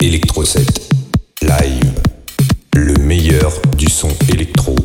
Electro 7 Live. Le meilleur du son électro.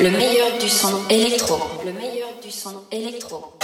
Le meilleur du son électro. Le meilleur du son électro.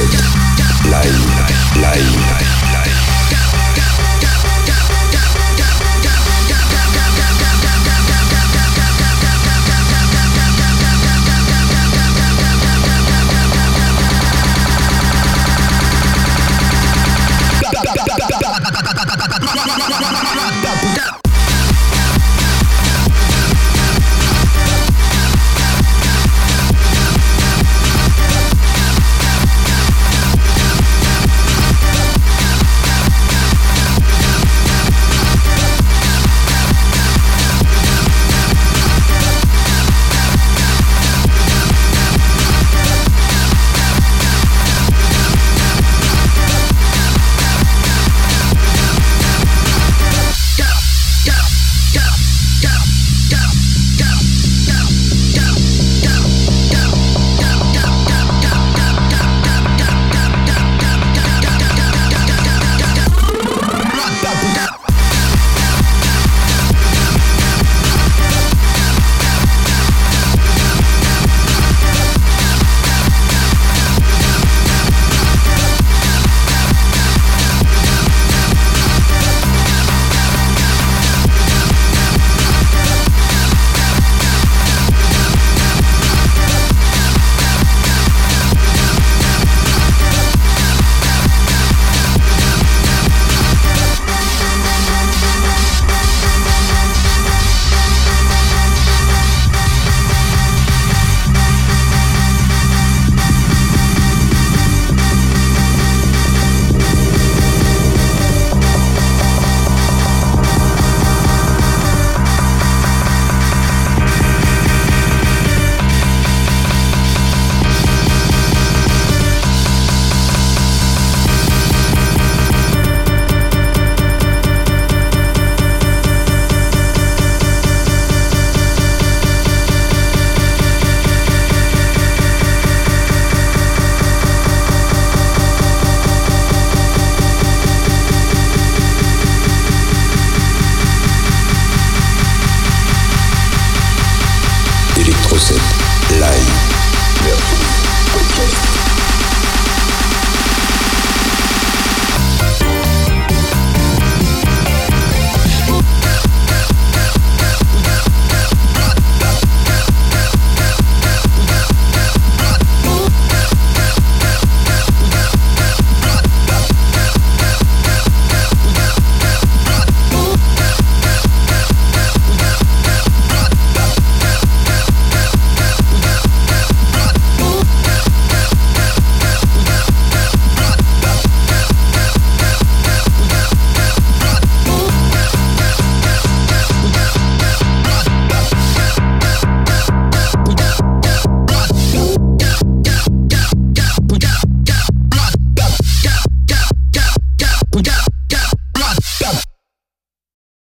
Live, live, live.